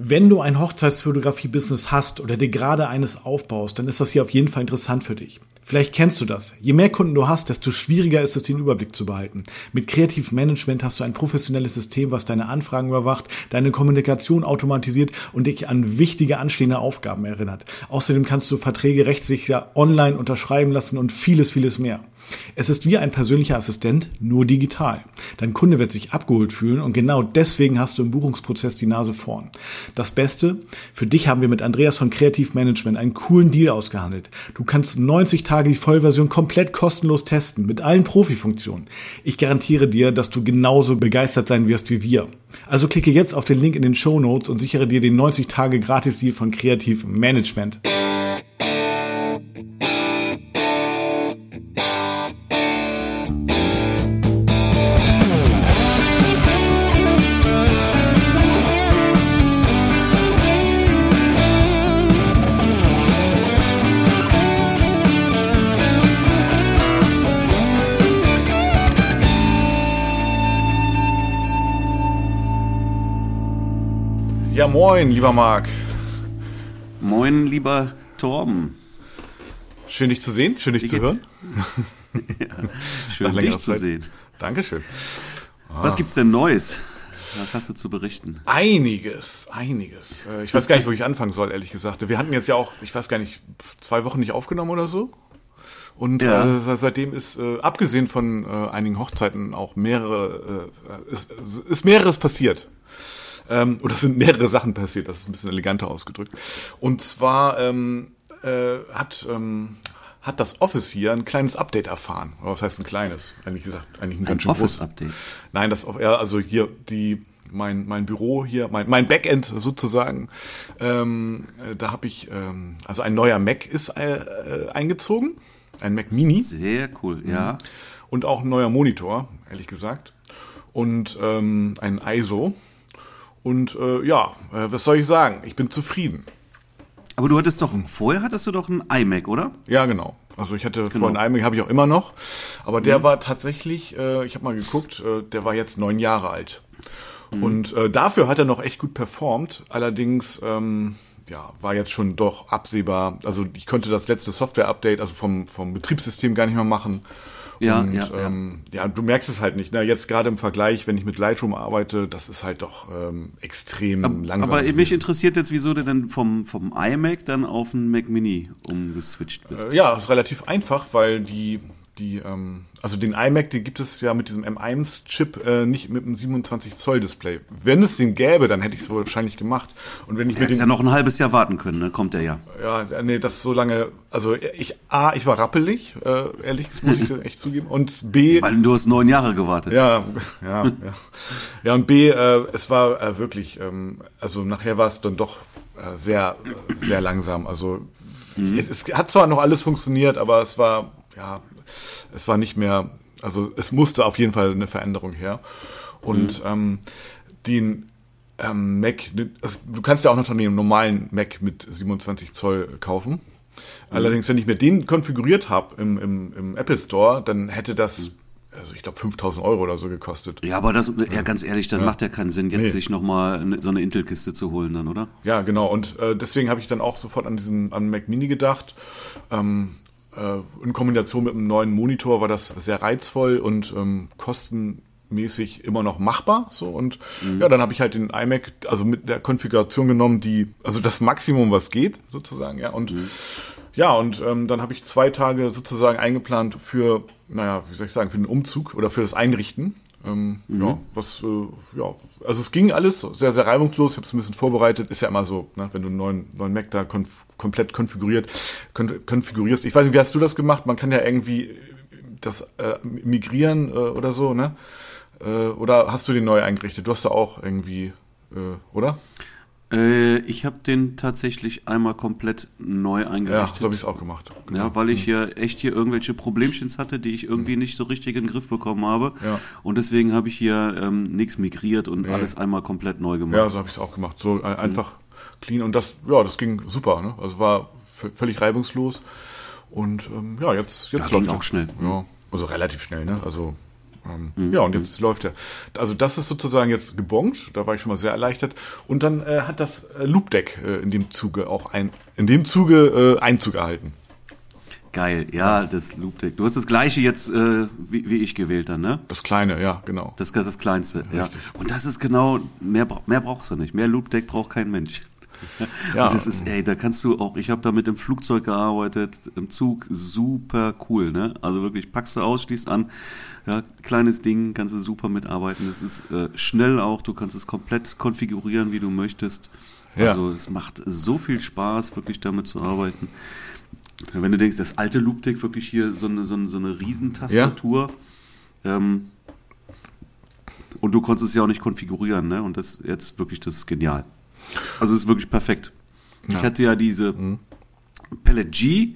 Wenn du ein Hochzeitsfotografie-Business hast oder dir gerade eines aufbaust, dann ist das hier auf jeden Fall interessant für dich. Vielleicht kennst du das. Je mehr Kunden du hast, desto schwieriger ist es, den Überblick zu behalten. Mit Kreativ Management hast du ein professionelles System, was deine Anfragen überwacht, deine Kommunikation automatisiert und dich an wichtige anstehende Aufgaben erinnert. Außerdem kannst du Verträge rechtssicher online unterschreiben lassen und vieles, vieles mehr. Es ist wie ein persönlicher Assistent, nur digital. Dein Kunde wird sich abgeholt fühlen und genau deswegen hast du im Buchungsprozess die Nase vorn. Das Beste, für dich haben wir mit Andreas von Kreativ Management einen coolen Deal ausgehandelt. Du kannst 90 Tage die Vollversion komplett kostenlos testen, mit allen Profifunktionen. Ich garantiere dir, dass du genauso begeistert sein wirst wie wir. Also klicke jetzt auf den Link in den Show Notes und sichere dir den 90 Tage Gratis-Deal von Kreativ Ja, moin, lieber Marc. Moin, lieber Torben. Schön, dich zu sehen, schön, dich Wie zu hören. ja, schön, dich zu sehen. Dankeschön. Ah. Was gibt's denn Neues? Was hast du zu berichten? Einiges, einiges. Äh, ich weiß gar nicht, wo ich anfangen soll, ehrlich gesagt. Wir hatten jetzt ja auch, ich weiß gar nicht, zwei Wochen nicht aufgenommen oder so. Und ja. äh, seitdem ist, äh, abgesehen von äh, einigen Hochzeiten, auch mehrere, äh, ist, ist mehreres passiert. Ähm, oder sind mehrere Sachen passiert, das ist ein bisschen eleganter ausgedrückt. Und zwar ähm, äh, hat, ähm, hat das Office hier ein kleines Update erfahren. Was heißt ein kleines? Eigentlich gesagt, eigentlich ein, ein ganz schön großes Update. Nein, das ja, also hier die mein mein Büro hier, mein mein Backend sozusagen. Ähm, äh, da habe ich ähm, also ein neuer Mac ist äh, äh, eingezogen, ein Mac Mini. Sehr cool, ja. Mhm. Und auch ein neuer Monitor, ehrlich gesagt. Und ähm, ein ISO und äh, ja, äh, was soll ich sagen? Ich bin zufrieden. Aber du hattest doch, vorher hattest du doch einen iMac, oder? Ja, genau. Also ich hatte genau. vorhin einen iMac, habe ich auch immer noch. Aber der mhm. war tatsächlich, äh, ich habe mal geguckt, äh, der war jetzt neun Jahre alt. Mhm. Und äh, dafür hat er noch echt gut performt. Allerdings, ähm, ja, war jetzt schon doch absehbar. Also ich konnte das letzte Software-Update, also vom, vom Betriebssystem gar nicht mehr machen. Ja, und, ja, ähm, ja. ja, du merkst es halt nicht. Ne? Jetzt gerade im Vergleich, wenn ich mit Lightroom arbeite, das ist halt doch ähm, extrem aber, langsam. Aber mich interessiert jetzt, wieso du denn vom, vom iMac dann auf einen Mac Mini umgeswitcht bist. Äh, ja, ist relativ einfach, weil die die, ähm, also den iMac, den gibt es ja mit diesem M1-Chip äh, nicht mit einem 27 Zoll Display. Wenn es den gäbe, dann hätte ich es wahrscheinlich gemacht. Und wenn ich ja, mir den ja noch ein halbes Jahr warten können, dann kommt der ja. Ja, nee, das so lange. Also ich a, ich war rappelig, äh, ehrlich, das muss ich echt zugeben. Und b, weil du hast neun Jahre gewartet. Ja, ja, ja. Ja und b, äh, es war äh, wirklich, ähm, also nachher war es dann doch äh, sehr, sehr langsam. Also mhm. es, es hat zwar noch alles funktioniert, aber es war ja es war nicht mehr, also es musste auf jeden Fall eine Veränderung her. Und mhm. ähm, den ähm, Mac, also du kannst ja auch noch den normalen Mac mit 27 Zoll kaufen. Mhm. Allerdings, wenn ich mir den konfiguriert habe im, im, im Apple Store, dann hätte das mhm also ich glaube 5000 Euro oder so gekostet. Ja, aber das, ja, ganz ehrlich, dann ja. macht ja keinen Sinn, jetzt nee. sich nochmal so eine Intel-Kiste zu holen dann, oder? Ja, genau. Und äh, deswegen habe ich dann auch sofort an diesen an Mac Mini gedacht. Ähm, äh, in Kombination mit einem neuen Monitor war das sehr reizvoll und ähm, kostenmäßig immer noch machbar. So und mhm. ja, dann habe ich halt den iMac, also mit der Konfiguration genommen, die, also das Maximum, was geht, sozusagen, ja. Und mhm. ja, und ähm, dann habe ich zwei Tage sozusagen eingeplant für, naja, wie soll ich sagen, für den Umzug oder für das Einrichten. Ähm, mhm. Ja, was, äh, ja, also es ging alles sehr, sehr reibungslos. Ich habe es ein bisschen vorbereitet. Ist ja immer so, ne, wenn du einen neuen, neuen Mac da konf komplett konfiguriert, kon konfigurierst. Ich weiß nicht, wie hast du das gemacht? Man kann ja irgendwie das äh, migrieren äh, oder so, ne? Äh, oder hast du den neu eingerichtet? Du hast da auch irgendwie, äh, oder? Äh, ich habe den tatsächlich einmal komplett neu eingerichtet. Ja, so habe ich es auch gemacht. Genau. Ja, weil ich hier echt hier irgendwelche Problemchens hatte, die ich irgendwie mhm. nicht so richtig in den Griff bekommen habe. Ja. Und deswegen habe ich hier ähm, nichts migriert und nee. alles einmal komplett neu gemacht. Ja, so habe ich es auch gemacht. So äh, einfach mhm. clean und das, ja, das ging super. Ne? Also war völlig reibungslos. Und ähm, ja, jetzt, jetzt ja, läuft auch schnell. Ja, also relativ schnell, ne? Also Ähm, mhm. Ja, und jetzt läuft er. Also das ist sozusagen jetzt gebongt, da war ich schon mal sehr erleichtert. Und dann äh, hat das äh, Loopdeck äh, in dem Zuge auch ein, in dem Zuge äh, Einzug erhalten. Geil, ja, das Loopdeck. Du hast das gleiche jetzt äh, wie, wie, ich gewählt dann, ne? Das kleine, ja, genau. Das, das kleinste, ja. Richtig. Und das ist genau, mehr, mehr brauchst du nicht. Mehr Loopdeck braucht kein Mensch. Ja. Und das ist, ey, da kannst du auch, ich habe da mit dem Flugzeug gearbeitet, im Zug, super cool, ne? Also wirklich, packst du aus, schließt an, ja, kleines Ding, kannst du super mitarbeiten. Das ist äh, schnell auch, du kannst es komplett konfigurieren, wie du möchtest. Ja. Also es macht so viel Spaß, wirklich damit zu arbeiten. Wenn du denkst, das alte Loopdeck wirklich hier so eine, so eine, so eine Riesentastatur. Ja. Ähm, und du konntest es ja auch nicht konfigurieren, ne? Und das jetzt wirklich, das ist genial. Also es ist wirklich perfekt. Ja. Ich hatte ja diese mhm. Pellet G,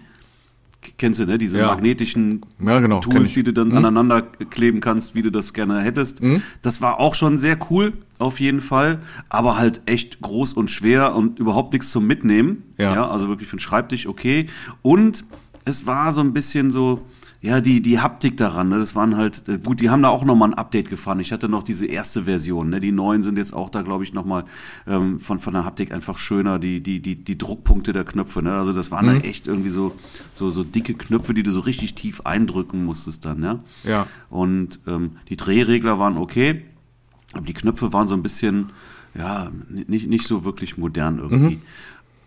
kennst du, ne? Diese ja. magnetischen ja, genau, Tools, die du dann mhm. aneinander kleben kannst, wie du das gerne hättest. Mhm. Das war auch schon sehr cool, auf jeden Fall, aber halt echt groß und schwer und überhaupt nichts zum Mitnehmen. Ja. ja also wirklich für den Schreibtisch okay. Und es war so ein bisschen so, ja, die, die Haptik daran, ne, das waren halt, äh, gut, die haben da auch nochmal ein Update gefahren. Ich hatte noch diese erste Version, ne, die neuen sind jetzt auch da, glaube ich, nochmal ähm, von, von der Haptik einfach schöner, die, die, die, die Druckpunkte der Knöpfe, ne, also das waren mhm. halt echt irgendwie so, so, so dicke Knöpfe, die du so richtig tief eindrücken musstest dann, ja. Ja. Und ähm, die Drehregler waren okay, aber die Knöpfe waren so ein bisschen, ja, nicht, nicht so wirklich modern irgendwie. Mhm.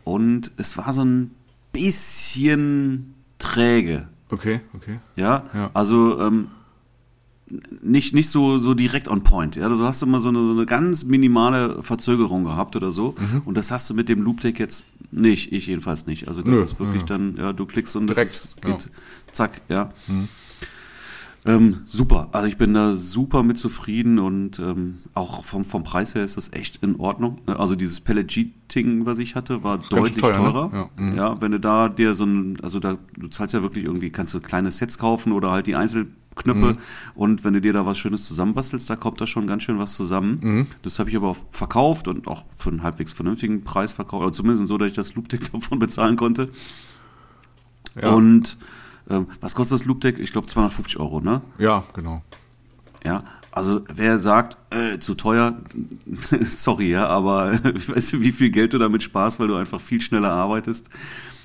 Und es war so ein bisschen träge. Okay, okay. Ja, ja. also ähm, nicht, nicht so, so direkt on point. Ja? Du hast immer so eine, so eine ganz minimale Verzögerung gehabt oder so. Mhm. Und das hast du mit dem Loop-Deck jetzt nicht. Ich jedenfalls nicht. Also das Nö, ist wirklich ja. dann, ja, du klickst und direkt, das ist, geht ja. zack, ja. Mhm. Ähm, super, also ich bin da super mit zufrieden und ähm, auch vom, vom Preis her ist das echt in Ordnung. Ne? Also dieses Pellet G-Ting, was ich hatte, war deutlich teuer, ne? teurer. Ne? Ja. Mhm. ja. wenn du da dir so ein, also da, du zahlst ja wirklich irgendwie, kannst du kleine Sets kaufen oder halt die Einzelknöpfe mhm. und wenn du dir da was Schönes zusammenbastelst, da kommt da schon ganz schön was zusammen. Mhm. Das habe ich aber auch verkauft und auch für einen halbwegs vernünftigen Preis verkauft, oder zumindest so, dass ich das Loopdeck davon bezahlen konnte. Ja. Und ähm, was kostet das Loop Deck? Ich glaube 250 Euro, ne? Ja, genau. Ja, also wer sagt, äh, zu teuer, sorry, ja, aber weißt du, wie viel Geld du damit sparst, weil du einfach viel schneller arbeitest?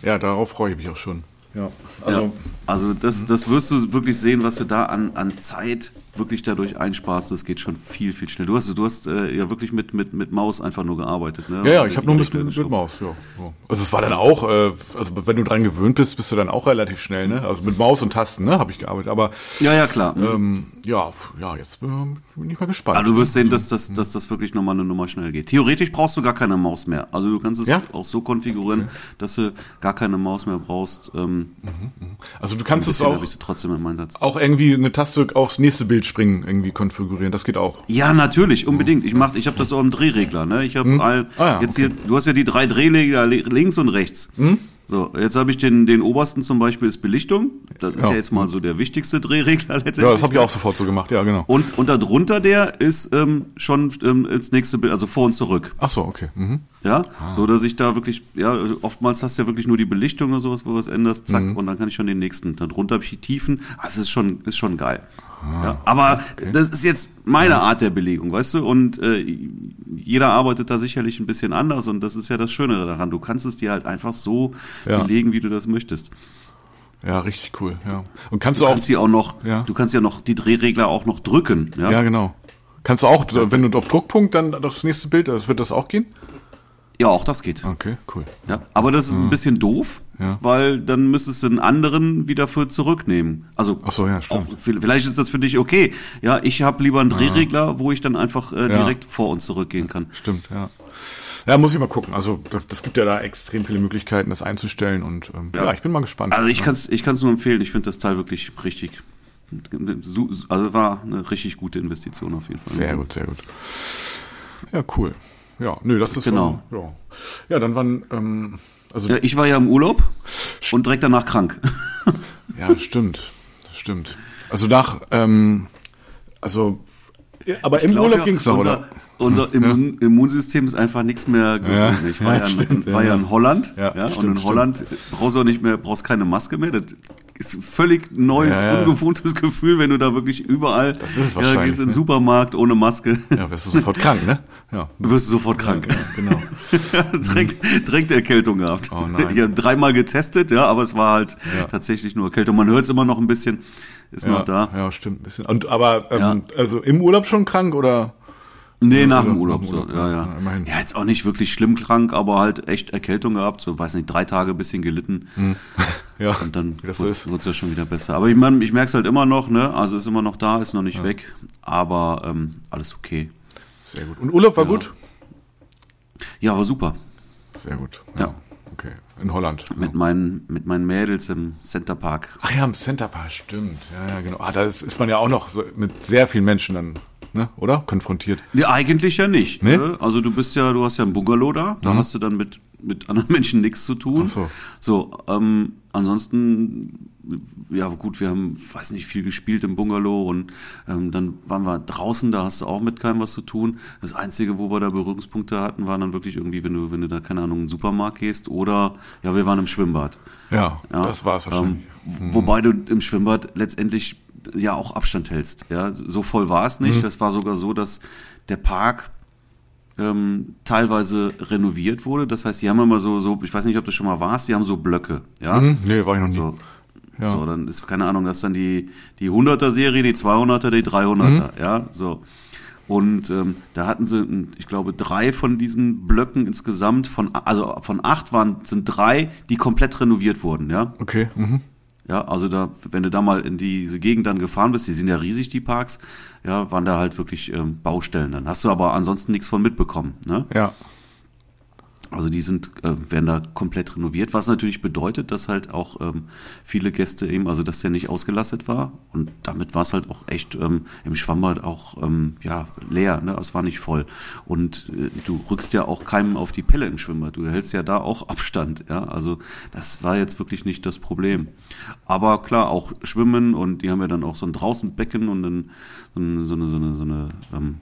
Ja, darauf freue ich mich auch schon. Ja, also, ja, also das, das wirst du wirklich sehen, was du da an, an Zeit wirklich dadurch einsparst. Das geht schon viel, viel schneller. Du hast, du hast äh, ja wirklich mit, mit, mit Maus einfach nur gearbeitet, ne? Ja, ja, ich habe nur mit, mit, mit Maus, ja, ja. Also es war dann auch, äh, also wenn du dran gewöhnt bist, bist du dann auch relativ schnell, ne? Also mit Maus und Tasten, ne, habe ich gearbeitet. Aber ja, ja, klar. Ähm, ja, ja, jetzt äh, bin ich mal gespannt. Aber du wirst sehen, dass, dass, dass das wirklich nochmal eine Nummer schnell geht. Theoretisch brauchst du gar keine Maus mehr. Also du kannst es ja? auch so konfigurieren, okay. dass du gar keine Maus mehr brauchst. Ähm, mhm, mhm. also du kannst es auch, trotzdem im Einsatz. auch irgendwie eine Taste aufs nächste Bild springen irgendwie konfigurieren. Das geht auch. Ja, natürlich, unbedingt. Ich mach, ich habe das auch im Drehregler. Ne? Ich habe hm? ah, ja, jetzt okay. hier, du hast ja die drei Drehregler links und rechts. Hm? So, jetzt habe ich den, den obersten zum Beispiel ist Belichtung. Das ist ja, ja jetzt mal so der wichtigste Drehregler letztendlich. Ja, das habe ich auch sofort so gemacht, ja, genau. Und, und darunter der ist ähm, schon ähm, ins nächste Bild, also vor und zurück. Ach so, okay. Mhm. Ja, ah. so dass ich da wirklich, ja, oftmals hast du ja wirklich nur die Belichtung oder sowas, wo du was änderst, zack, mhm. und dann kann ich schon den nächsten. Darunter habe ich die Tiefen. Ah, das ist schon, ist schon geil. Ah, ja, aber okay. das ist jetzt meine. Art der Belegung, weißt du? Und äh, jeder arbeitet da sicherlich ein bisschen anders und das ist ja das Schöne daran. Du kannst es dir halt einfach so ja. belegen, wie du das möchtest. Ja, richtig cool. Ja. Und kannst du, du kannst auch, sie auch noch, ja. du kannst ja noch die Drehregler auch noch drücken. Ja, ja genau. Kannst du auch, wenn du auf Druckpunkt dann das nächste Bild, das wird das auch gehen? Ja, auch das geht. Okay, cool. Ja, aber das ist ein bisschen doof, ja. weil dann müsstest du einen anderen wieder für zurücknehmen. Also Ach so, ja, stimmt. Auch, vielleicht ist das für dich okay. Ja, ich habe lieber einen Drehregler, ja. wo ich dann einfach äh, direkt ja. vor und zurückgehen kann. Stimmt, ja. Ja, muss ich mal gucken. Also das gibt ja da extrem viele Möglichkeiten, das einzustellen und ähm, ja. ich bin mal gespannt. Also ich kann es ich kann's nur empfehlen. Ich finde das Teil wirklich richtig. Also war eine richtig gute Investition auf jeden Fall. Sehr gut, sehr gut. Ja, cool. Ja, nö, das ist genau. So, ja. ja, dann waren ähm, also ja, ich war ja im Urlaub und direkt danach krank. ja, stimmt, stimmt. Also nach ähm, also Aber Ich im glaub Urlaub ja, ging's noch, unser, oder? Unser Immun Immunsystem ist einfach nichts mehr gewöhnt. ich war, ja, ja, in, stimmt, war ja, ja in Holland, Ja, ja, und stimmt, in stimmt. Holland brauchst du auch nicht mehr, brauchst keine Maske mehr. Das ist ein völlig neues, Ja, ja. ungewohntes Gefühl, wenn du da wirklich überall Das ist es ja, gehst in den ne? Supermarkt ohne Maske, Ja, wirst du sofort krank, ne? Ja. wirst du sofort krank. Genau. direkt, direkt Erkältung gehabt. Oh nein. Ich habe dreimal getestet, ja, aber es war halt Ja. tatsächlich nur Erkältung. Man hört es immer noch ein bisschen, ist Ja, noch da. ja, stimmt. Ein bisschen. Und, aber ähm, also im Urlaub schon krank oder? Nee, nach dem Urlaub, dem so, Urlaub, ja, ja, ja. immerhin. Ja, jetzt auch nicht wirklich schlimm krank, aber halt echt Erkältung gehabt, so, weiß nicht, drei Tage ein bisschen gelitten. Ja, Und dann wird es ja schon wieder besser. Aber ich meine, ich merke es halt immer noch, ne? Also ist immer noch da, ist noch nicht weg, aber ähm, alles okay. Sehr gut. Und Urlaub war Ja. gut? Ja, war super. Sehr gut. Ja. Okay. In Holland. Mit meinen, mit meinen Mädels im Center Park. Ach ja, im Center Park, stimmt. Ja, ja, genau. Ah, da ist, ist man ja auch noch so mit sehr vielen Menschen dann, ne, oder? Konfrontiert. Nee, eigentlich ja nicht. Nee? Ne? Also du bist ja, du hast ja ein Bungalow da, da hast du dann mit, mit anderen Menschen nichts zu tun. Ach so. So, ähm, ansonsten, ja gut, wir haben, weiß nicht, viel gespielt im Bungalow und ähm, dann waren wir draußen, da hast du auch mit keinem was zu tun. Das Einzige, wo wir da Berührungspunkte hatten, waren dann wirklich irgendwie, wenn du, wenn du da, keine Ahnung, in den Supermarkt gehst oder, ja, wir waren im Schwimmbad. Ja, Ja, das war es wahrscheinlich. Ähm, Wobei du im Schwimmbad letztendlich ja auch Abstand hältst. Ja, so voll war es nicht. Es war sogar so, dass der Park ähm, teilweise renoviert wurde. Das heißt, die haben immer so, so, ich weiß nicht, ob du schon mal warst, die haben so Blöcke. Ja, Hm? Nee, war ich noch nie. so. Ja. So, dann ist, keine Ahnung, das ist dann die, die 100er-Serie, die 200er, die 300er, Mhm. ja, so. Und ähm, da hatten sie, ich glaube, drei von diesen Blöcken insgesamt, von, also von acht waren, sind drei, die komplett renoviert wurden, ja. Okay. Mhm. Ja, also da, wenn du da mal in diese Gegend dann gefahren bist, die sind ja riesig, die Parks, ja, waren da halt wirklich ähm, Baustellen. Dann hast du aber ansonsten nichts von mitbekommen. Ne? Ja. Also die sind, äh, werden da komplett renoviert, was natürlich bedeutet, dass halt auch ähm, viele Gäste eben, also dass der nicht ausgelastet war und damit war es halt auch echt ähm, im Schwimmbad auch ähm, ja leer, ne? Es war nicht voll und äh, du rückst ja auch keinem auf die Pelle im Schwimmbad, du hältst ja da auch Abstand, ja, also das war jetzt wirklich nicht das Problem. Aber klar, auch Schwimmen und die haben ja dann auch so ein Draußenbecken und dann so eine so eine so eine, so eine ähm,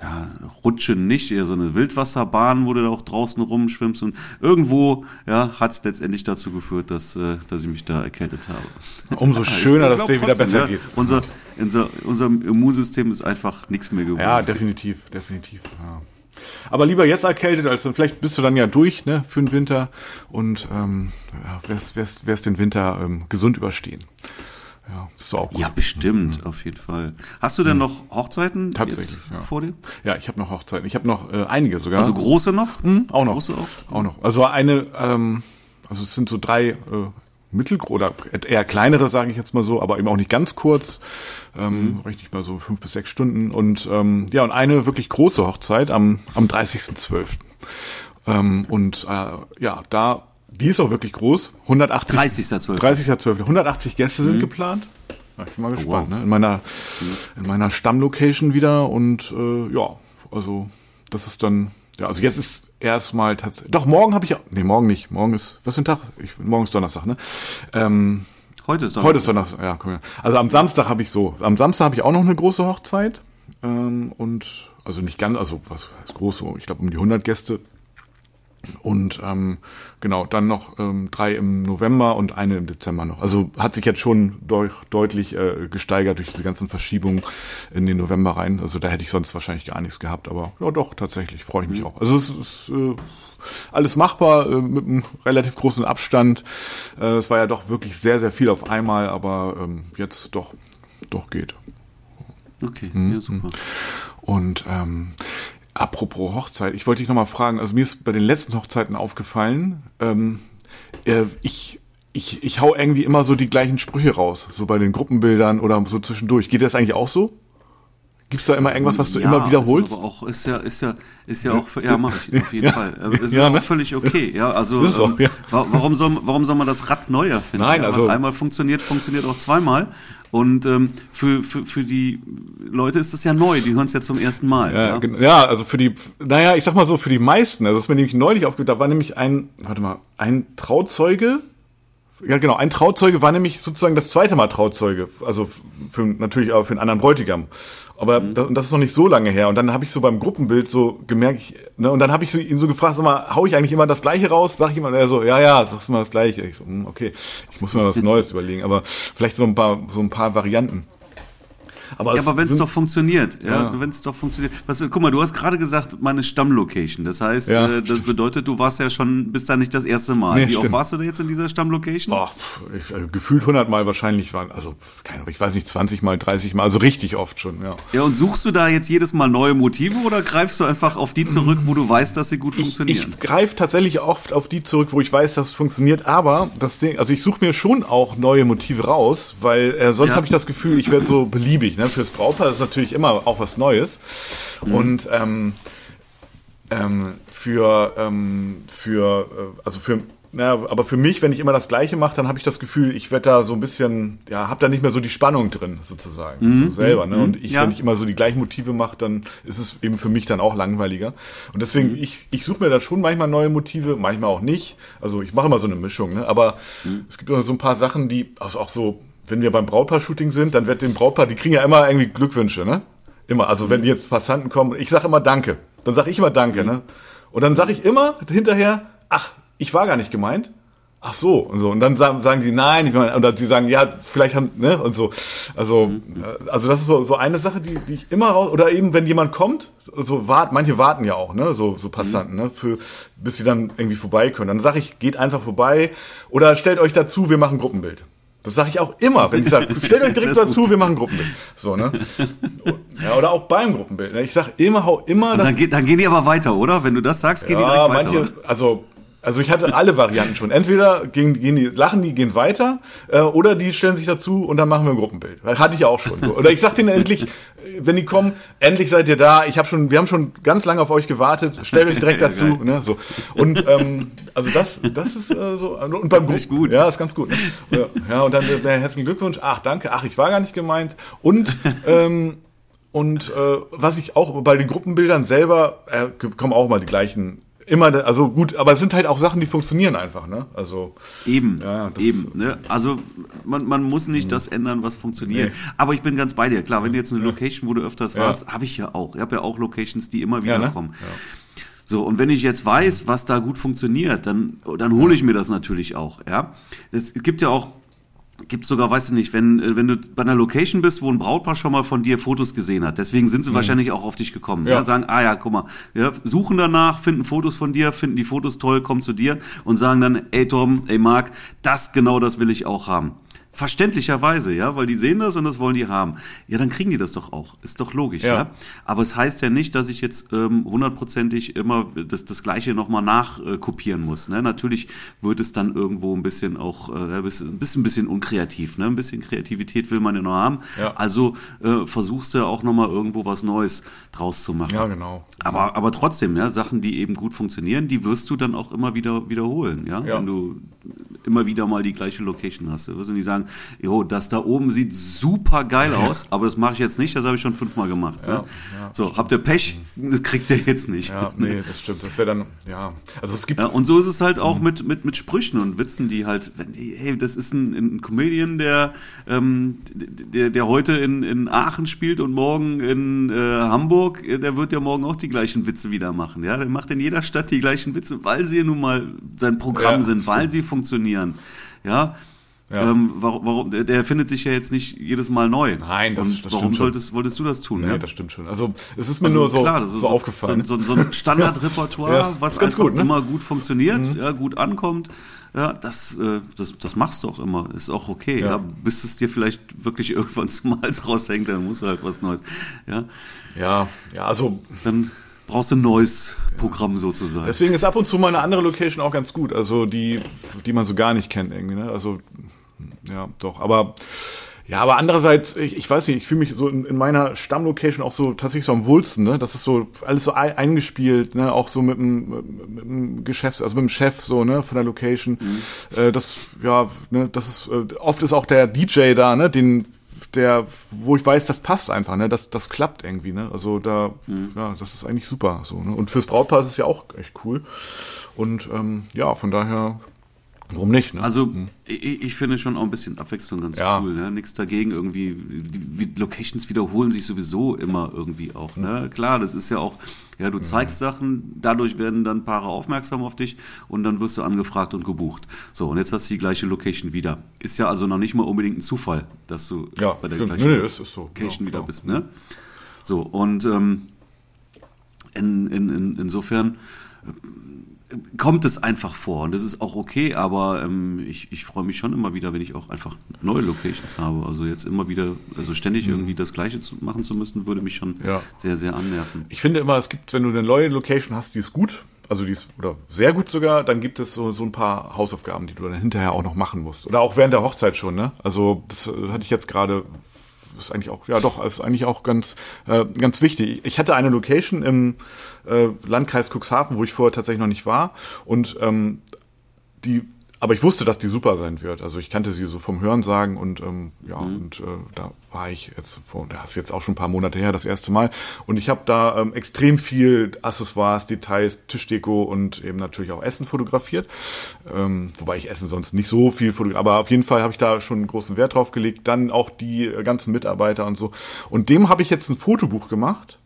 ja, Rutsche nicht, eher so eine Wildwasserbahn, wo du da auch draußen rumschwimmst und irgendwo, ja, hat es letztendlich dazu geführt, dass, äh, dass ich mich da erkältet habe. Umso schöner, Ich dass glaub dir wieder besser ja, geht. Unser, unser, unser Immunsystem ist einfach nichts mehr geworden. Ja, definitiv, definitiv. Ja. Aber lieber jetzt erkältet, als dann vielleicht bist du dann ja durch, ne, für den Winter und ähm, ja, wirst, wirst, wirst den Winter ähm, gesund überstehen. Ja, ist auch gut. Ja, bestimmt, auf jeden Fall. Hast du denn noch Hochzeiten Mhm. Tatsächlich, ja. vor dir? Ja, ich habe noch Hochzeiten. Ich habe noch äh, einige sogar. Also große noch? Hm, auch noch. Große auch? Auch noch. Also eine, ähm, also es sind so drei äh, mittelgro oder eher kleinere, sage ich jetzt mal so, aber eben auch nicht ganz kurz, ähm, richtig mal so fünf bis sechs Stunden und ähm, ja und eine wirklich große Hochzeit am am 30.12. Ähm, und äh, ja, da die ist auch wirklich groß, 180 30.12.. 30.12. 180 Gäste sind geplant. Ja, ich bin mal gespannt, wow. ne? In meiner in meiner Stammlocation wieder und äh, ja, also das ist dann ja, also jetzt ist erstmal tatsächlich. Doch morgen habe ich auch nee, morgen nicht. Morgen ist was für ein Tag? Ich, morgen ist Donnerstag, ne? Ähm, Heute ist doch Heute ist Donnerstag, ja, komm her. Also am Samstag habe ich so, am Samstag habe ich auch noch eine große Hochzeit ähm, und also nicht ganz, also was heißt groß, so, ich glaube um die 100 Gäste und ähm, genau, dann noch ähm, drei im November und eine im Dezember noch. Also hat sich jetzt schon deu deutlich äh, gesteigert durch diese ganzen Verschiebungen in den November rein. Also da hätte ich sonst wahrscheinlich gar nichts gehabt, aber ja doch, tatsächlich freue ich mich auch. Also es ist äh, alles machbar äh, mit einem relativ großen Abstand. Äh, es war ja doch wirklich sehr, sehr viel auf einmal, aber ähm, jetzt doch, doch geht. Okay, Mhm. ja, super. Und ähm, apropos Hochzeit, ich wollte dich nochmal fragen, also mir ist bei den letzten Hochzeiten aufgefallen, ähm, äh, ich, ich, ich hau irgendwie immer so die gleichen Sprüche raus, so bei den Gruppenbildern oder so zwischendurch. Geht das eigentlich auch so? Gibt's da immer irgendwas, was du immer wiederholst? Ist aber auch, ist ja, ist ja, ist ja auch, ja, mach ich auf jeden Fall. Aber Ist Ja, ja, ne? auch völlig okay. Ja, also, so, ähm, ja. wa- warum soll, warum soll man das Rad neu erfinden? Nein, ja, also- Was einmal funktioniert, funktioniert auch zweimal. Und ähm, für, für, für die Leute ist das ja neu, die hören es ja zum ersten Mal. Ja, Ja, ja, also für die, naja, ich sag mal so, für die meisten, also das ist mir nämlich neulich aufgefallen, da war nämlich ein, warte mal, ein Trauzeuge Ja, genau. Ein Trauzeuge war nämlich sozusagen das zweite Mal Trauzeuge. Also für, natürlich auch für einen anderen Bräutigam. Aber mhm. das, das ist noch nicht so lange her. Und dann habe ich so beim Gruppenbild so gemerkt, ich, ne, und dann habe ich so, ihn so gefragt, sag mal, hau ich eigentlich immer das Gleiche raus? Sag ich immer, er so, ja, ja, sagst immer das Gleiche. Ich so, hm, okay, ich muss mir was Neues überlegen. Aber vielleicht so ein paar, so ein paar Varianten. Aber ja, aber wenn es doch funktioniert, ja, ja. wenn es doch funktioniert. Was, guck mal, du hast gerade gesagt, meine Stammlocation. Das heißt, ja. äh, das bedeutet, du warst ja schon, bist da nicht das erste Mal. Nee, Wie oft warst du da jetzt in dieser Stammlocation? Oh, ich, äh, gefühlt 100 Mal wahrscheinlich waren, also keine, ich weiß nicht, 20 Mal, 30 Mal, also richtig oft schon, ja. Ja, und suchst du da jetzt jedes Mal neue Motive oder greifst du einfach auf die zurück, wo du weißt, dass sie gut funktionieren? Ich, ich greife tatsächlich oft auf die zurück, wo ich weiß, dass es funktioniert, aber das Ding, also ich suche mir schon auch neue Motive raus, weil äh, sonst ja. habe ich das Gefühl, ich werde so beliebig, ne, fürs Brautpaar ist natürlich immer auch was Neues. Mhm. Und ähm, ähm, für, ähm, für, äh, also für, ja, aber für mich, wenn ich immer das Gleiche mache, dann habe ich das Gefühl, ich werde da so ein bisschen, ja, habe da nicht mehr so die Spannung drin, sozusagen, mhm. so selber. Ne? Und ich, ja. wenn ich immer so die gleichen Motive mache, dann ist es eben für mich dann auch langweiliger. Und deswegen, mhm. ich, ich suche mir da schon manchmal neue Motive, manchmal auch nicht. Also ich mache immer so eine Mischung, ne? aber mhm. es gibt immer so ein paar Sachen, die, also auch so wenn wir beim Brautpaar-Shooting sind, dann wird dem Brautpaar, die kriegen ja immer irgendwie Glückwünsche, ne? Immer. Also wenn die jetzt Passanten kommen, ich sage immer Danke. Dann sage ich immer Danke, ne? Und dann sage ich immer hinterher, ach, ich war gar nicht gemeint. Ach so und so und dann sagen, sagen sie nein meine, oder sie sagen ja vielleicht haben ne und so also äh, also das ist so, so eine Sache die, die ich immer raus oder eben wenn jemand kommt so wart manche warten ja auch ne so so Passanten ne für bis sie dann irgendwie vorbei können dann sage ich geht einfach vorbei oder stellt euch dazu wir machen Gruppenbild das sage ich auch immer, wenn ich sage, stellt euch direkt dazu, wir machen Gruppenbild. So, ne? Ja, oder auch beim Gruppenbild. Ne? Ich sage immer, hau immer. dann, geht, dann gehen die aber weiter, oder? Wenn du das sagst, gehen ja, die direkt weiter. Manche, also also ich hatte alle Varianten schon. Entweder gehen, gehen die, lachen die, gehen weiter, äh, oder die stellen sich dazu und dann machen wir ein Gruppenbild. Hatte ich auch schon. So. Oder ich sag denen endlich, wenn die kommen, endlich seid ihr da. Ich habe schon, wir haben schon ganz lange auf euch gewartet. Stellt euch direkt dazu. ne, so. Und ähm, also das, das ist äh, so. Und beim Gruppen, gut. Ja, ist ganz gut. Ne? Ja, und dann äh, herzlichen Glückwunsch. Ach, danke. Ach, ich war gar nicht gemeint. Und ähm, und äh, was ich auch bei den Gruppenbildern selber äh, kommen auch mal die gleichen immer, also gut, aber es sind halt auch Sachen, die funktionieren einfach, ne? Also eben, ja, eben. Ne? Also man, man muss nicht mhm. das ändern, was funktioniert. Nee. Aber ich bin ganz bei dir. Klar, wenn du jetzt eine Location, wo du öfters ja. warst, habe ich ja auch. Ich habe ja auch Locations, die immer wieder ja, ne? kommen. Ja. So, und wenn ich jetzt weiß, was da gut funktioniert, dann, dann hole ich mir das natürlich auch. Ja, es gibt ja auch gibt sogar, weißt du nicht, wenn, äh, wenn du bei einer Location bist, wo ein Brautpaar schon mal von dir Fotos gesehen hat. Deswegen sind sie mhm. wahrscheinlich auch auf dich gekommen. Ja. ja. sagen, ah ja, guck mal, ja, suchen danach, finden Fotos von dir, finden die Fotos toll, kommen zu dir und sagen dann, ey Tom, ey Marc, das genau das will ich auch haben. Verständlicherweise, ja, weil die sehen das und das wollen die haben. Ja, dann kriegen die das doch auch. Ist doch logisch, ja. ja? Aber es heißt ja nicht, dass ich jetzt ähm, hundertprozentig immer das, das Gleiche nochmal nachkopieren äh, muss. Ne? Natürlich wird es dann irgendwo ein bisschen auch, äh, ein bisschen, ein bisschen unkreativ. Ne? Ein bisschen Kreativität will man ja noch haben. Ja. Also äh, versuchst du auch nochmal irgendwo was Neues draus zu machen. Ja, genau. Aber, aber trotzdem, ja, Sachen, die eben gut funktionieren, die wirst du dann auch immer wieder wiederholen. Ja? ja. Wenn du immer wieder mal die gleiche Location hast. Du wirst nicht sagen, jo, das da oben sieht super geil aus, aber das mache ich jetzt nicht, das habe ich schon fünfmal gemacht. Ja, ne? ja, so, habt ihr Pech? Das kriegt ihr jetzt nicht. Ja, nee, das stimmt. Das wäre dann, ja. Also es gibt. Ja, und so ist es halt auch mhm. mit, mit, mit Sprüchen und Witzen, die halt, wenn die, hey, das ist ein, ein Comedian, der, ähm, der, der heute in, in Aachen spielt und morgen in äh, Hamburg, der wird ja morgen auch die gleichen Witze wieder machen. Ja, der macht in jeder Stadt die gleichen Witze, weil sie nun mal sein Programm ja, sind, weil sie funktionieren. Ja, ja. Ähm, warum, warum, der, der findet sich ja jetzt nicht jedes Mal neu. Nein, das, Und das warum solltest, wolltest du das tun? Nee, ja? das stimmt schon. Also es ist mir also, nur so, klar, so, so, aufgefallen. So, so, ein Standardrepertoire, ja, was ganz gut, ne? immer gut funktioniert, mhm. ja, gut ankommt. Ja, das, äh, das, das machst du auch immer. Ist auch okay. Ja. ja. Bis es dir vielleicht wirklich irgendwann zum Hals raushängt, dann musst du halt was Neues. Ja, ja, ja also. Dann brauchst du ein neues Programm sozusagen. Deswegen ist ab und zu mal eine andere Location auch ganz gut, also die, die man so gar nicht kennt irgendwie. Ne? Also ja, doch. Aber ja, aber andererseits, ich, ich weiß nicht, ich fühle mich so in, in, meiner Stammlocation auch so tatsächlich so am wohlsten, ne? Das ist so alles so eingespielt, ne? Auch so mit dem, mit dem Geschäfts-, also mit dem Chef so, ne? Von der Location. Mhm. Äh, das, ja, ne? Das ist, äh, oft ist auch der DJ da, ne? Den, der, wo ich weiß, das passt einfach, ne? Das, das klappt irgendwie, ne? Also da, mhm. ja, das ist eigentlich super, so, ne? Und fürs Brautpaar ist es ja auch echt cool. Und ähm, ja, von daher Warum nicht? Ne? Also ich, ich finde schon auch ein bisschen Abwechslung ganz Ja. cool. Ne? Nichts dagegen irgendwie. Die, die Locations wiederholen sich sowieso immer irgendwie auch. Ne? Klar, das ist ja auch. Ja, du zeigst Sachen, dadurch werden dann Paare aufmerksam auf dich und dann wirst du angefragt und gebucht. So, und jetzt hast du die gleiche Location wieder. Ist ja also noch nicht mal unbedingt ein Zufall, dass du Ja, bei der stimmt. gleichen Nee, so. Location Ja, wieder klar. bist. Ne? So, und ähm, in, in, in, insofern kommt es einfach vor und das ist auch okay, aber ähm, ich, ich freue mich schon immer wieder, wenn ich auch einfach neue Locations habe. Also jetzt immer wieder, also ständig irgendwie das Gleiche zu, machen zu müssen, würde mich schon Mhm. Ja. sehr, sehr annerven. Ich finde immer, es gibt, wenn du eine neue Location hast, die ist gut, also die ist oder sehr gut sogar, dann gibt es so, so ein paar Hausaufgaben, die du dann hinterher auch noch machen musst. Oder auch während der Hochzeit schon, ne? Also das äh, hatte ich jetzt gerade, ist eigentlich auch, ja doch, ist eigentlich auch ganz, äh, ganz wichtig. Ich hatte eine Location im äh, Landkreis Cuxhaven, wo ich vorher tatsächlich noch nicht war. Und ähm, die, aber ich wusste, dass die super sein wird. Also ich kannte sie so vom Hörensagen und ähm, ja, und äh, da war ich jetzt vor, das ist jetzt auch schon ein paar Monate her, das erste Mal. Und ich habe da ähm, extrem viel Accessoires, Details, Tischdeko und eben natürlich auch Essen fotografiert. Ähm, wobei ich Essen sonst nicht so viel fotografiere, aber auf jeden Fall habe ich da schon großen Wert drauf gelegt. Dann auch die äh, ganzen Mitarbeiter und so. Und dem habe ich jetzt ein Fotobuch gemacht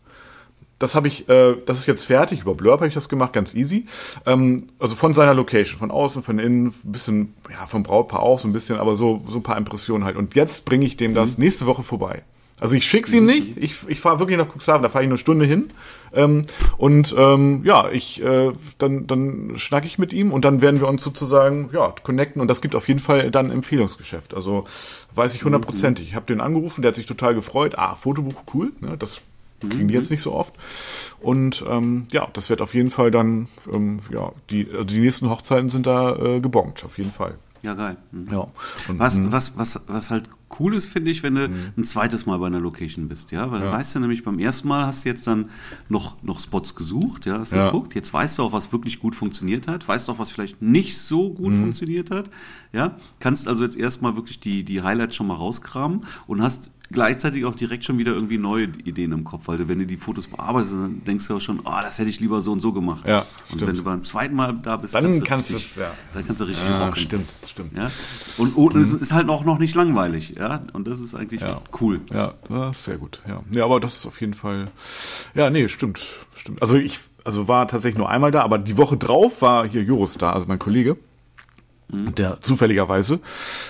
das habe ich, äh, das ist jetzt fertig. Über Blurb habe ich das gemacht, ganz easy. Ähm, also von seiner Location, von außen, von innen, ein bisschen, ja, vom Brautpaar auch so ein bisschen, aber so, so ein paar Impressionen halt. Und jetzt bringe ich dem das nächste Woche vorbei. Also ich schick's ihm nicht, ich, ich fahre wirklich nach Cuxhaven, da fahre ich eine Stunde hin. Ähm, und ähm, ja, ich äh, dann, dann schnack ich mit ihm und dann werden wir uns sozusagen ja, connecten und das gibt auf jeden Fall dann Empfehlungsgeschäft. Also weiß ich hundertprozentig. Ich habe den angerufen, der hat sich total gefreut. Ah, Fotobuch, cool, ne, das kriegen die jetzt nicht so oft. Und ähm, ja, das wird auf jeden Fall dann, ähm, ja, die, also die nächsten Hochzeiten sind da äh, gebongt, auf jeden Fall. Ja, geil. Mhm. Ja. Und, Was, was, was, was halt cool ist, finde ich, wenn du ein zweites Mal bei einer Location bist, ja, weil Mhm. Ja. dann weißt du nämlich beim ersten Mal hast du jetzt dann noch, noch Spots gesucht, ja, hast du Ja. geguckt, jetzt weißt du auch, was wirklich gut funktioniert hat, weißt auch, was vielleicht nicht so gut Mhm. funktioniert hat, ja, kannst also jetzt erstmal wirklich die, die Highlights schon mal rauskramen und hast gleichzeitig auch direkt schon wieder irgendwie neue Ideen im Kopf, weil du, wenn du die Fotos bearbeitest, dann denkst du auch schon, oh, das hätte ich lieber so und so gemacht. Ja, und stimmt. wenn du beim zweiten Mal da bist, Dann kannst du richtig- es, ja. dann kannst du richtig Ja, rocken. stimmt, stimmt. Ja? Und, und es ist halt auch noch nicht langweilig, ja. Und das ist eigentlich Ja. cool. Ja, sehr gut. Ja. ja, aber das ist auf jeden Fall. Ja, nee, stimmt, stimmt. Also ich, also war tatsächlich nur einmal da, aber die Woche drauf war hier Joris da, also mein Kollege. Der zufälligerweise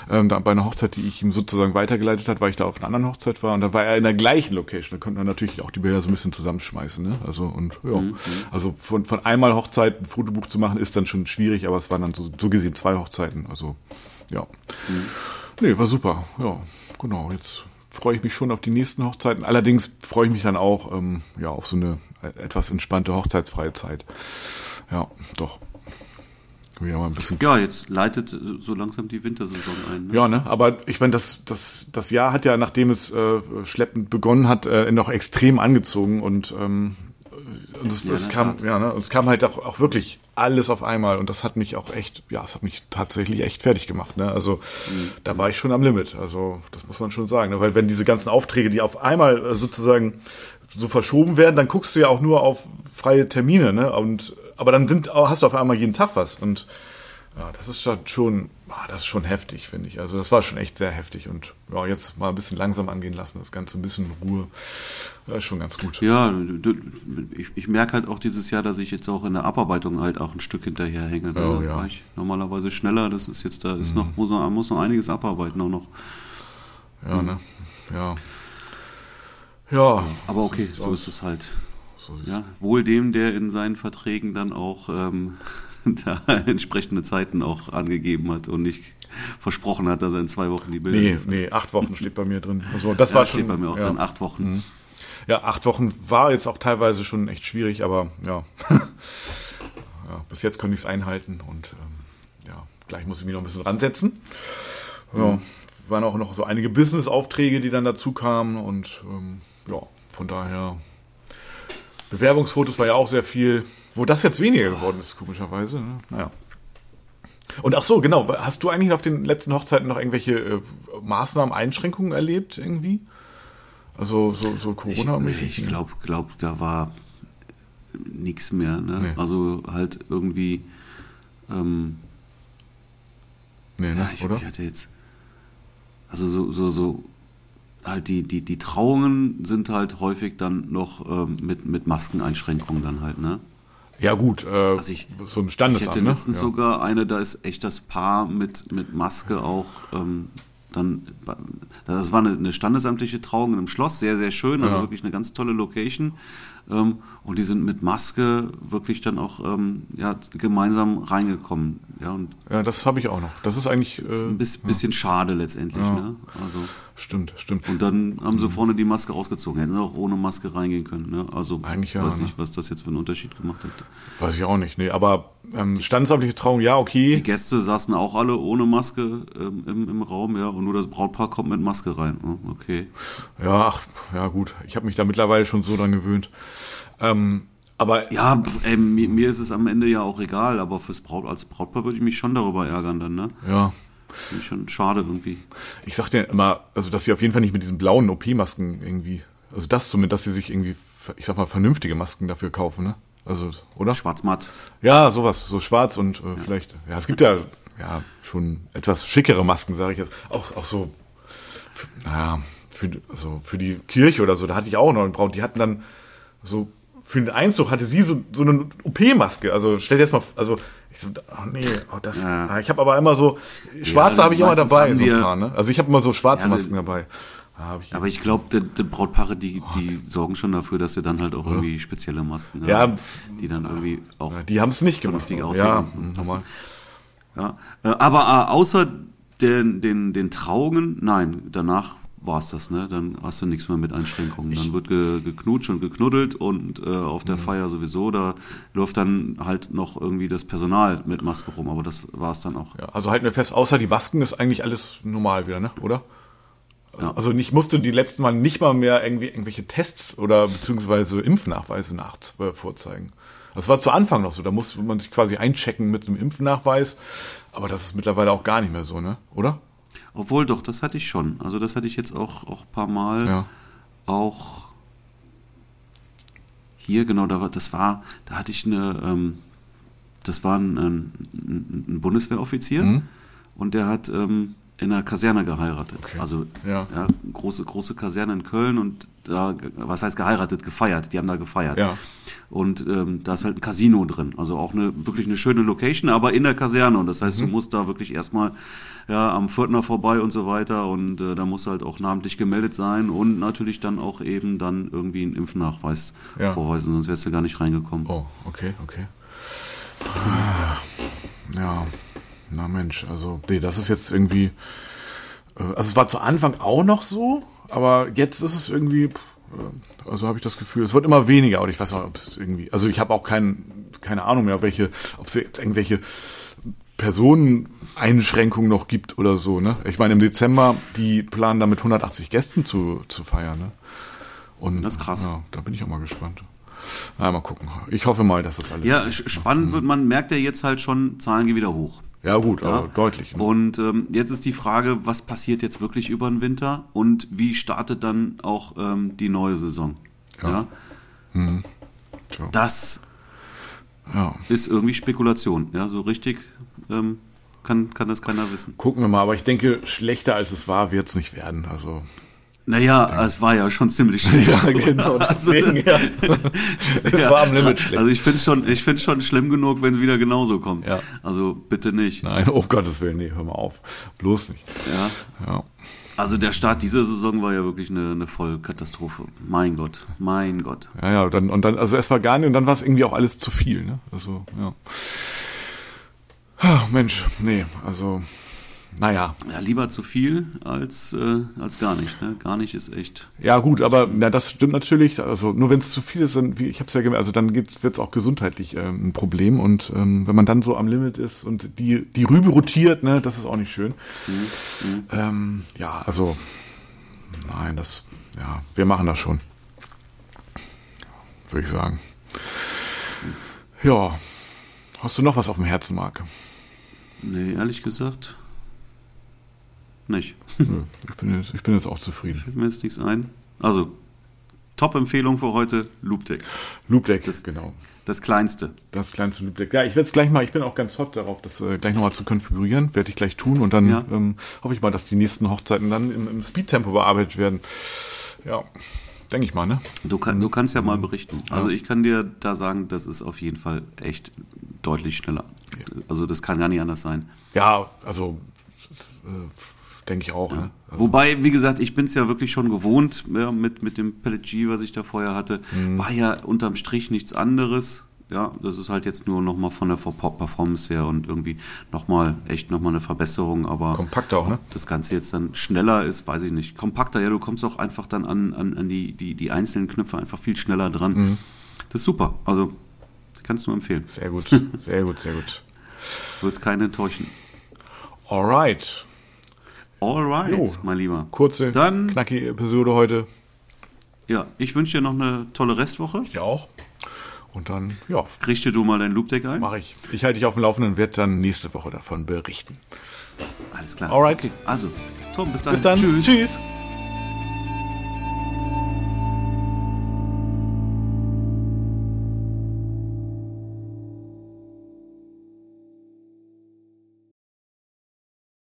ähm, da bei einer Hochzeit, die ich ihm sozusagen weitergeleitet hat, weil ich da auf einer anderen Hochzeit war und da war er in der gleichen Location. Da konnten wir natürlich auch die Bilder so ein bisschen zusammenschmeißen. Ne? Also und ja, also von von einmal Hochzeit ein Fotobuch zu machen ist dann schon schwierig, aber es waren dann so, so gesehen zwei Hochzeiten. Also ja, nee, war super. Ja, genau. Jetzt freue ich mich schon auf die nächsten Hochzeiten. Allerdings freue ich mich dann auch ähm, ja auf so eine äh, etwas entspannte hochzeitsfreie Zeit. Ja, doch. Ja, mal ein bisschen Ja, jetzt leitet so langsam die Wintersaison ein. Ne? ja, ne? Aber ich meine, das, das, das Jahr hat ja, nachdem es äh, schleppend begonnen hat, äh, noch extrem angezogen und, ähm, und es, Ja, es kam, Tat. ja, ne? Und es kam halt auch, auch wirklich alles auf einmal und das hat mich auch echt, ja, es hat mich tatsächlich echt fertig gemacht. Ne? Also Mhm. da war ich schon am Limit. Also das muss man schon sagen. Ne? Weil wenn diese ganzen Aufträge, die auf einmal äh, sozusagen so verschoben werden, dann guckst du ja auch nur auf freie Termine, ne? Und aber dann sind, hast du auf einmal jeden Tag was und ja, das ist schon- ah, das ist schon heftig, finde ich. Also das war schon echt sehr heftig und ja, jetzt mal ein bisschen langsam angehen lassen, das Ganze ein bisschen Ruhe, das ist schon ganz gut. Ja, ich, ich merke halt auch dieses Jahr, dass ich jetzt auch in der Abarbeitung halt auch ein Stück hinterherhänge. Oh, da ja. war ich normalerweise schneller. Das ist jetzt, da ist noch, muss noch, muss noch einiges abarbeiten auch noch. Ja, ne? Ja. Ja. Aber okay, so ist es halt. So Ja, wohl dem, der in seinen Verträgen dann auch ähm, da entsprechende Zeiten auch angegeben hat und nicht versprochen hat, dass er in zwei Wochen die Bilder Nee, liefert. nee, acht Wochen steht bei mir drin. Also das Ja, war steht schon bei mir auch ja. drin, acht Wochen. Ja, acht Wochen war jetzt auch teilweise schon echt schwierig, aber ja. ja bis jetzt konnte ich es einhalten und ähm, ja, gleich muss ich mich noch ein bisschen ransetzen. Ja, waren auch noch so einige Business-Aufträge, die dann dazu kamen und ähm, ja, von daher Bewerbungsfotos war ja auch sehr viel, wo das jetzt weniger geworden ist, komischerweise. Ne? Naja. Und ach so, genau, hast du eigentlich auf den letzten Hochzeiten noch irgendwelche äh, Maßnahmen, Einschränkungen erlebt irgendwie? Also so, so Ich, Corona-mäßig? ich glaube, glaub, da war nichts mehr. Ne? Nee. Also halt irgendwie, ähm, Nee, ne? Ja, ich, oder? ich hatte jetzt. Also so, so, so halt die, die, die Trauungen sind halt häufig dann noch ähm, mit, mit Maskeneinschränkungen dann halt, ne? Ja, gut, äh, Also ich, so im ich Standesamt, hatte ne? letztens ja. sogar eine, da ist echt das Paar mit, mit Maske auch ähm, dann, das war eine, eine standesamtliche Trauung in einem Schloss, sehr, sehr schön, also Ja. wirklich eine ganz tolle Location. Ähm, und die sind mit Maske wirklich dann auch ähm, ja, gemeinsam reingekommen. Ja, und ja, das habe ich auch noch. Das ist eigentlich, äh, ein bis, bisschen schade letztendlich. Ja. Ne? Also, stimmt, stimmt. und dann haben sie vorne die Maske rausgezogen. Hätten sie auch ohne Maske reingehen können. Ne? Also Eigentlich ja, weiß ne? nicht, was das jetzt für einen Unterschied gemacht hat. Weiß ich auch nicht, nee, aber ähm, standesamtliche Trauung, ja, Die okay. Gäste saßen auch alle ohne Maske ähm, im, im Raum, ja, und nur das Brautpaar kommt mit Maske rein. Oh, okay. Ja, ach, ja gut, ich habe mich da mittlerweile schon so dran gewöhnt. Ähm, aber Ja, ey, mir, mir ist es am Ende ja auch egal, aber fürs Braut, als Brautpaar würde ich mich schon darüber ärgern dann, ne? ja, Finde ich schon schade irgendwie. ich sag dir immer, also dass sie auf jeden Fall nicht mit diesen blauen OP-Masken irgendwie, also das zumindest, dass sie sich irgendwie, ich sag mal, vernünftige Masken dafür kaufen, ne? Also, oder? Schwarz-matt. Ja, sowas, so schwarz und äh, vielleicht, ja, es gibt ja, ja schon etwas schickere Masken, sage ich jetzt. Auch, auch so, naja, für, also für die Kirche oder so, da hatte ich auch noch einen Braut, die hatten dann so, für den Einzug hatte sie so, so eine OP-Maske. Also stell dir jetzt mal, also ich so, oh nee, oh, das, Ja. ah, ich habe aber immer so, schwarze Ja, habe ich immer dabei, so ja- paar, ne? Also ich habe immer so schwarze Ja, Masken dabei. Ich, Aber ich glaube, die, Brautpaare, die, die sorgen schon dafür, dass sie dann halt auch irgendwie spezielle Masken Ja, haben, die dann irgendwie auch ja, die haben es nicht gemacht. Ja, aussehen. normal. Ja, äh, aber äh, außer den, den, den Trauungen, nein, danach war es das, ne? Dann hast du nichts mehr mit Einschränkungen. Dann wird ge, geknutscht und geknuddelt und äh, auf Mhm. der Feier sowieso, da läuft dann halt noch irgendwie das Personal mit Maske rum, aber das war es dann auch. Ja, also halten wir fest, außer die Masken ist eigentlich alles normal wieder, ne? Oder? Also, Ja. also ich musste die letzten Mal nicht mal mehr irgendwie irgendwelche Tests oder beziehungsweise Impfnachweise nach äh, vorzeigen. Das war zu Anfang noch so, da musste man sich quasi einchecken mit einem Impfnachweis, aber das ist mittlerweile auch gar nicht mehr so, ne? Oder? Obwohl doch, das hatte ich schon. Also das hatte ich jetzt auch, auch ein paar Mal. Ja. Auch hier, genau, da war, das war, da hatte ich eine, ähm, das war ein, ein, ein Bundeswehroffizier Mhm. und der hat ähm, in einer Kaserne geheiratet. Okay. Also Ja. ja, große, große Kaserne in Köln und da, was heißt geheiratet, gefeiert, die haben da gefeiert. Ja. Und ähm, da ist halt ein Casino drin. Also auch eine wirklich eine schöne Location, aber in der Kaserne. Und das heißt, Mhm. du musst da wirklich erstmal ja, am Viertner vorbei und so weiter. Und äh, da musst du halt auch namentlich gemeldet sein und natürlich dann auch eben dann irgendwie einen Impfnachweis Ja. vorweisen, sonst wärst du gar nicht reingekommen. Oh, okay, okay. Ah, Ja, na Mensch, also nee, das ist jetzt irgendwie, äh, also es war zu Anfang auch noch so, aber jetzt ist es irgendwie, äh, also habe ich das Gefühl, es wird immer weniger, oder ich weiß nicht, ob es irgendwie, also ich habe auch kein, keine Ahnung mehr, welche, ob es jetzt irgendwelche Personeneinschränkungen noch gibt oder so, ne? Ich meine, im Dezember, die planen da mit 180 Gästen zu, zu feiern, ne? Und, Das ist krass. Ja, da bin ich auch mal gespannt. Na, mal gucken. Ich hoffe mal, dass das alles. Ja, spannend wird, man merkt ja jetzt halt schon, Zahlen gehen wieder hoch. Ja, gut, Ja. aber deutlich. Ne? Und ähm, jetzt ist die Frage, was passiert jetzt wirklich über den Winter und wie startet dann auch ähm, die neue Saison? Ja. Ja. Tja. Das Ja. ist irgendwie Spekulation. Ja, so richtig ähm, kann, kann das keiner wissen. Gucken wir mal, aber ich denke, schlechter als es war, wird es nicht werden. Also. Naja, es war ja schon ziemlich schlecht. genau, deswegen, ja. Es Ja. war am Limit schlecht. Also ich finde schon, ich finde schon schlimm genug, wenn es wieder genauso kommt. Ja. Also bitte nicht. Nein, um Gottes Willen, nee, hör mal auf. Bloß nicht. Ja. Ja. Also der Start dieser Saison war ja wirklich eine, eine Vollkatastrophe. Mein Gott, mein Gott. Ja, ja, dann, und dann, also es war gar nicht, und dann war es irgendwie auch alles zu viel, ne? Also, ja. Ah, Mensch, nee, also, naja. Ja, lieber zu viel als, äh, als gar nicht. Ne? Gar nicht ist echt. Ja, gut, aber na, das stimmt natürlich. Also nur wenn es zu viel ist, dann, wie ich habe es ja gemerkt, also dann wird es auch gesundheitlich ähm, ein Problem. Und ähm, wenn man dann so am Limit ist und die, die Rübe rotiert, ne, das ist auch nicht schön. Ähm, ja, also nein, das, ja, wir machen das schon. Würde ich sagen. Ja. Hast du noch was auf dem Herzen, Marc? Nee, ehrlich gesagt. Nicht. Nö, ich bin jetzt, ich bin jetzt auch zufrieden. Fällt mir jetzt nichts ein. Also, Top-Empfehlung für heute, Loopdeck. Loop Deck, genau. Das kleinste. Das kleinste Loop-Deck. Ja, ich werde es gleich mal, ich bin auch ganz hot darauf, das äh, gleich nochmal zu konfigurieren. Werde ich gleich tun und dann Ja. ähm, hoffe ich mal, dass die nächsten Hochzeiten dann im, im Speed-Tempo bearbeitet werden. Ja, denke ich mal, ne? Du, kann, du kannst ja mal berichten. Also ich kann dir da sagen, das ist auf jeden Fall echt deutlich schneller. Also das kann gar nicht anders sein. Ja, also äh, denke ich auch, ne? Also, Wobei, wie gesagt, ich bin es ja wirklich schon gewohnt ja, mit, mit dem Pellet G, was ich da vorher hatte. War ja unterm Strich nichts anderes. Ja, das ist halt jetzt nur nochmal von der Performance her und irgendwie nochmal, echt nochmal eine Verbesserung. Aber Kompakter auch, ne? das Ganze jetzt dann schneller ist, weiß ich nicht. Kompakter, ja, du kommst auch einfach dann an, an, an die, die, die einzelnen Knöpfe einfach viel schneller dran. Das ist super. Also, ich kann es nur empfehlen. Sehr gut, sehr gut, sehr gut. Wird keinen enttäuschen. Alright. Alright, Jo. mein Lieber. Kurze, Dann- knackige Episode heute. Ja, ich wünsche dir noch eine tolle Restwoche. Ich auch. Und dann, ja, Richte du mal dein Loopdeck ein. mache ich. Ich halte dich auf dem Laufenden und werde dann nächste Woche davon berichten. Alles klar. Alright. Okay. Also, Tom, bis dann. Bis dann. Tschüss. Tschüss.